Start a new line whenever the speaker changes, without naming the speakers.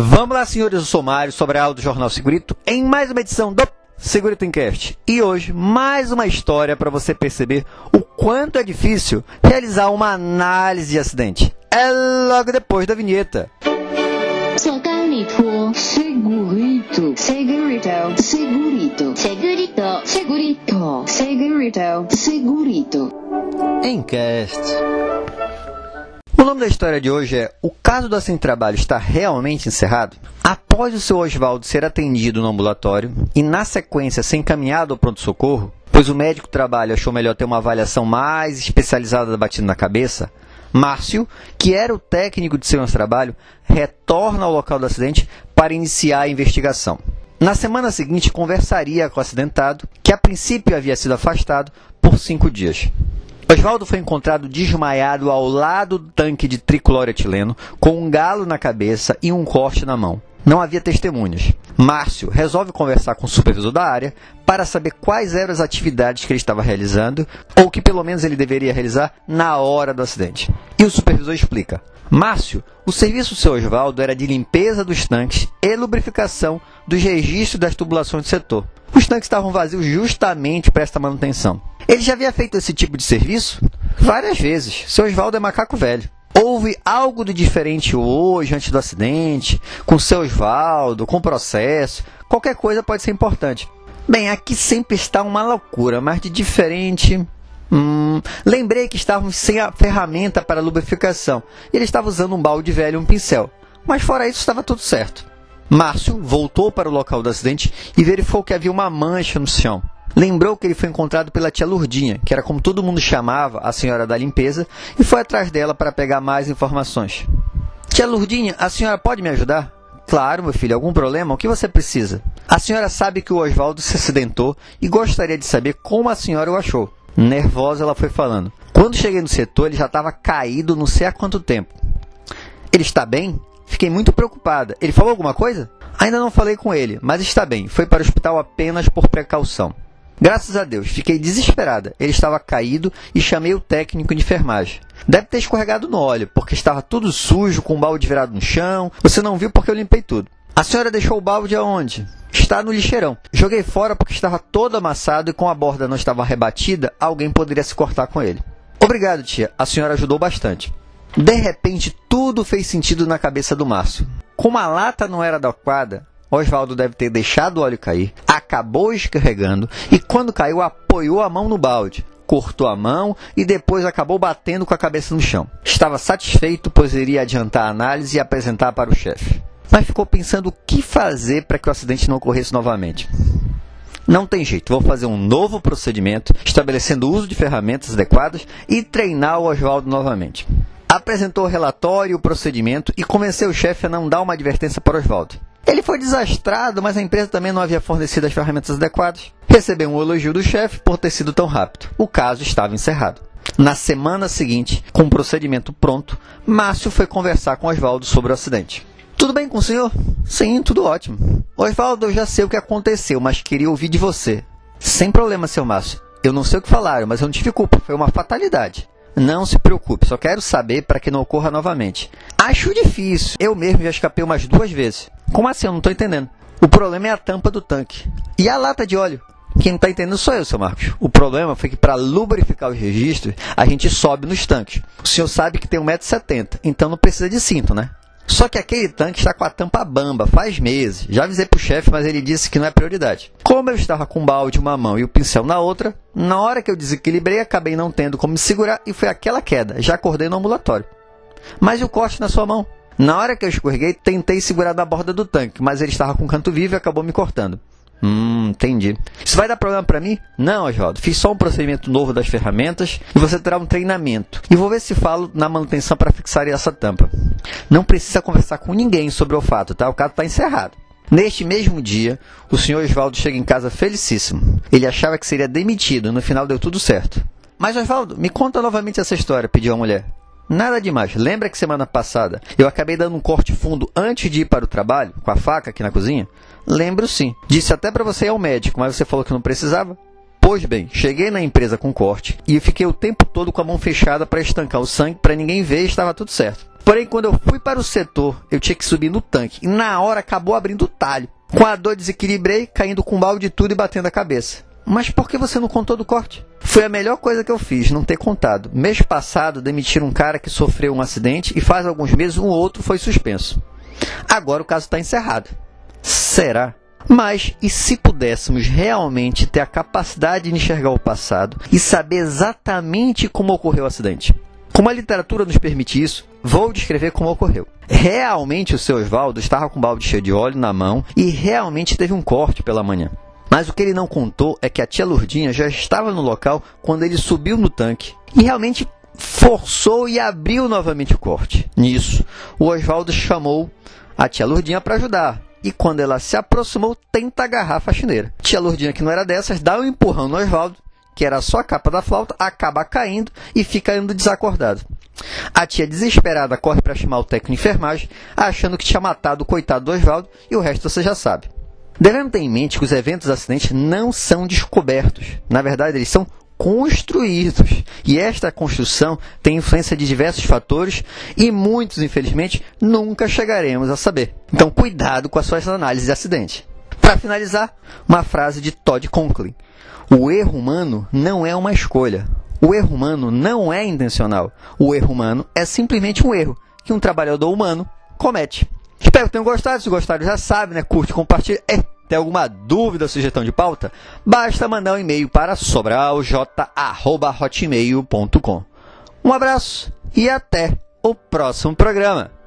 Vamos lá, senhores, eu sou Mário, sobre a aula do Jornal Segurito, em mais uma edição do Segurito Encast. E hoje, mais uma história para você perceber o quanto é difícil realizar uma análise de acidente. É logo depois da vinheta.
Segurito, segurito, segurito, segurito, segurito, segurito, segurito, segurito.
Encast. Nome da história de hoje é O caso acidente de trabalho está realmente encerrado? Após o seu Oswaldo ser atendido no ambulatório e, na sequência, ser encaminhado ao pronto-socorro, pois o médico trabalho achou melhor ter uma avaliação mais especializada da batida na cabeça, Márcio, que era o técnico de de trabalho, retorna ao local do acidente para iniciar a investigação. Na semana seguinte, conversaria com o acidentado, que a princípio havia sido afastado por cinco dias. Oswaldo foi encontrado desmaiado ao lado do tanque de tricloretileno, com um galo na cabeça e um corte na mão. Não havia testemunhas. Márcio resolve conversar com o supervisor da área para saber quais eram as atividades que ele estava realizando, ou que pelo menos ele deveria realizar na hora do acidente. E o supervisor explica: Márcio, o serviço do seu Oswaldo era de limpeza dos tanques e lubrificação dos registros das tubulações do setor. Os tanques estavam vazios justamente para esta manutenção. Ele já havia feito esse tipo de serviço várias vezes. Seu Oswaldo é macaco velho. Houve algo de diferente hoje, antes do acidente, com seu Oswaldo, com o processo. Qualquer coisa pode ser importante. Bem, aqui sempre está uma loucura, mas de diferente. Hum, lembrei que estávamos sem a ferramenta para lubrificação. Ele estava usando um balde velho e um pincel. Mas fora isso, estava tudo certo. Márcio voltou para o local do acidente e verificou que havia uma mancha no chão. Lembrou que ele foi encontrado pela tia Lourdinha, que era como todo mundo chamava a senhora da limpeza, e foi atrás dela para pegar mais informações. Tia Lourdinha, a senhora pode me ajudar? Claro, meu filho, algum problema? O que você precisa? A senhora sabe que o Oswaldo se acidentou e gostaria de saber como a senhora o achou. Nervosa, ela foi falando. Quando cheguei no setor, ele já estava caído não sei há quanto tempo. Ele está bem? Fiquei muito preocupada. Ele falou alguma coisa? Ainda não falei com ele, mas está bem. Foi para o hospital apenas por precaução. Graças a Deus, fiquei desesperada. Ele estava caído e chamei o técnico de enfermagem. Deve ter escorregado no óleo, porque estava tudo sujo, com o balde virado no chão. Você não viu porque eu limpei tudo. A senhora deixou o balde aonde? Está no lixeirão. Joguei fora porque estava todo amassado e com a borda não estava rebatida, alguém poderia se cortar com ele. Obrigado, tia. A senhora ajudou bastante. De repente, tudo fez sentido na cabeça do Márcio. Como a lata não era adequada, Oswaldo deve ter deixado o óleo cair, acabou escorregando e, quando caiu, apoiou a mão no balde, cortou a mão e depois acabou batendo com a cabeça no chão. Estava satisfeito, pois iria adiantar a análise e apresentar para o chefe. Mas ficou pensando o que fazer para que o acidente não ocorresse novamente. Não tem jeito, vou fazer um novo procedimento, estabelecendo o uso de ferramentas adequadas e treinar o Oswaldo novamente. Apresentou o relatório e o procedimento e convenceu o chefe a não dar uma advertência para Oswaldo. Ele foi desastrado, mas a empresa também não havia fornecido as ferramentas adequadas. Recebeu um elogio do chefe por ter sido tão rápido. O caso estava encerrado. Na semana seguinte, com o procedimento pronto, Márcio foi conversar com Oswaldo sobre o acidente. Tudo bem com o senhor? Sim, tudo ótimo. Oswaldo, eu já sei o que aconteceu, mas queria ouvir de você. Sem problema, seu Márcio. Eu não sei o que falaram, mas eu não tive culpa. Foi uma fatalidade. Não se preocupe, só quero saber para que não ocorra novamente. Acho difícil. Eu mesmo já escapei umas duas vezes. Como assim? Eu não estou entendendo. O problema é a tampa do tanque. E a lata de óleo? Quem não está entendendo sou eu, seu Marcos. O problema foi que para lubrificar os registros, a gente sobe nos tanques. O senhor sabe que tem 1,70m, então não precisa de cinto, né? Só que aquele tanque está com a tampa bamba faz meses. Já avisei o chefe, mas ele disse que não é prioridade. Como eu estava com o balde uma mão e o pincel na outra, na hora que eu desequilibrei, acabei não tendo como me segurar e foi aquela queda. Já acordei no ambulatório. Mas e o corte na sua mão? Na hora que eu escorreguei, tentei segurar na borda do tanque, mas ele estava com canto vivo e acabou me cortando. Hum, entendi. Isso vai dar problema para mim? Não, Oswaldo. Fiz só um procedimento novo das ferramentas e você terá um treinamento. E vou ver se falo na manutenção para fixar essa tampa. Não precisa conversar com ninguém sobre o fato, tá? O caso está encerrado. Neste mesmo dia, o senhor Oswaldo chega em casa felicíssimo. Ele achava que seria demitido, no final deu tudo certo. Mas Oswaldo, me conta novamente essa história, pediu a mulher. Nada demais. Lembra que semana passada eu acabei dando um corte fundo antes de ir para o trabalho, com a faca aqui na cozinha? Lembro sim. Disse até para você ir ao médico, mas você falou que não precisava. Pois bem, cheguei na empresa com corte e fiquei o tempo todo com a mão fechada para estancar o sangue para ninguém ver estava tudo certo. Porém, quando eu fui para o setor, eu tinha que subir no tanque e na hora acabou abrindo o talho. Com a dor desequilibrei, caindo com balde de tudo e batendo a cabeça. Mas por que você não contou do corte? Foi a melhor coisa que eu fiz, não ter contado. Mês passado, demitiram um cara que sofreu um acidente e faz alguns meses um outro foi suspenso. Agora o caso está encerrado. Será? Mas e se pudéssemos realmente ter a capacidade de enxergar o passado e saber exatamente como ocorreu o acidente? Como a literatura nos permite isso, vou descrever como ocorreu. Realmente o seu Oswaldo estava com um balde cheio de óleo na mão e realmente teve um corte pela manhã. Mas o que ele não contou é que a tia Lourdinha já estava no local quando ele subiu no tanque e realmente forçou e abriu novamente o corte. Nisso, o Oswaldo chamou a tia Lourdinha para ajudar. E quando ela se aproximou, tenta agarrar a faxineira. Tia Lourdinha, que não era dessas, dá um empurrão no Oswaldo, que era só a capa da flauta, acaba caindo e fica indo desacordado. A tia, desesperada, corre para chamar o técnico de enfermagem, achando que tinha matado o coitado do Oswaldo, e o resto você já sabe. Devemos ter em mente que os eventos acidentes não são descobertos. Na verdade, eles são construídos. E esta construção tem influência de diversos fatores e muitos, infelizmente, nunca chegaremos a saber. Então, cuidado com as suas análises de acidente. Para finalizar, uma frase de Todd Conklin. O erro humano não é uma escolha. O erro humano não é intencional. O erro humano é simplesmente um erro que um trabalhador humano comete. Espero que tenham gostado. Se gostaram, já sabe, né? Curte, compartilha. É, tem alguma dúvida, sugestão de pauta? Basta mandar um e-mail para sobralj.hotmail.com. Um abraço e até o próximo programa.